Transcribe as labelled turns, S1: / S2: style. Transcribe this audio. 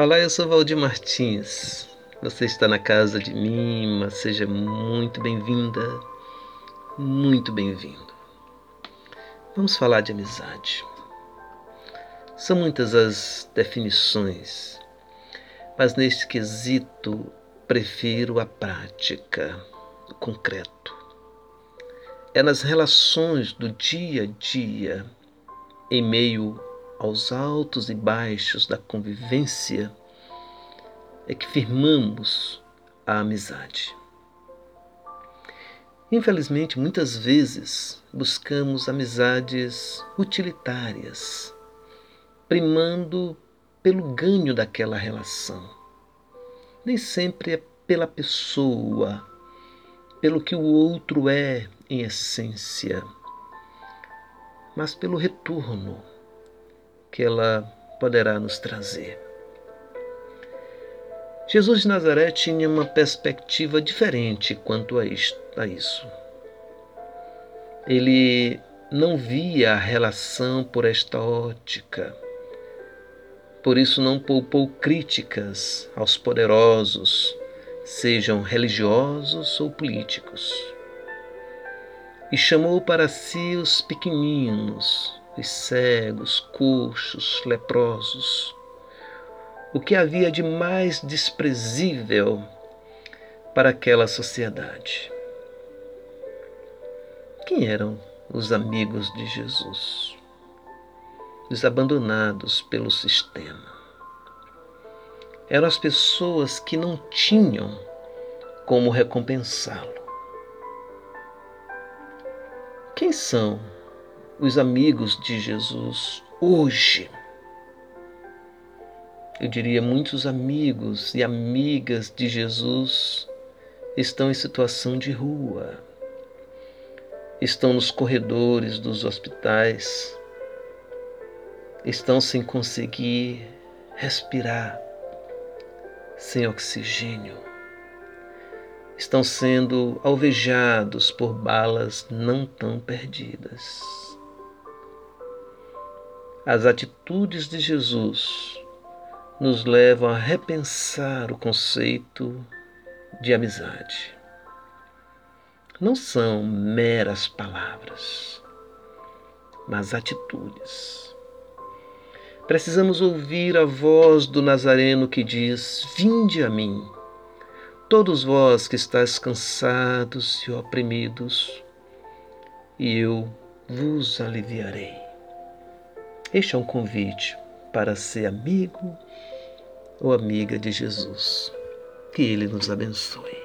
S1: Olá, eu sou Valdir Martins. Você está na casa de Nima, seja muito bem-vinda, muito bem-vindo. Vamos falar de amizade. São muitas as definições, mas neste quesito prefiro a prática, o concreto. É nas relações do dia a dia, em meio aos altos e baixos da convivência, é que firmamos a amizade. Infelizmente, muitas vezes buscamos amizades utilitárias, primando pelo ganho daquela relação. Nem sempre é pela pessoa, pelo que o outro é em essência, mas pelo retorno que ela poderá nos trazer. Jesus de Nazaré tinha uma perspectiva diferente quanto a isso. Ele não via a relação por esta ótica. Por isso não poupou críticas aos poderosos, sejam religiosos ou políticos. E chamou para si os pequeninos, os cegos, coxos, leprosos, o que havia de mais desprezível para aquela sociedade. Quem eram os amigos de Jesus? Os abandonados pelo sistema. Eram as pessoas que não tinham como recompensá-lo. Quem são os amigos de Jesus hoje? eu diria, muitos amigos e amigas de Jesus estão em situação de rua, estão nos corredores dos hospitais, estão sem conseguir respirar, sem oxigênio, estão sendo alvejados por balas não tão perdidas. As atitudes de Jesus nos levam a repensar o conceito de amizade. Não são meras palavras, mas atitudes. Precisamos ouvir a voz do Nazareno que diz: Vinde a mim, todos vós que estáis cansados e oprimidos, e eu vos aliviarei. Este é um convite para ser amigo ou amiga de Jesus. Que Ele nos abençoe.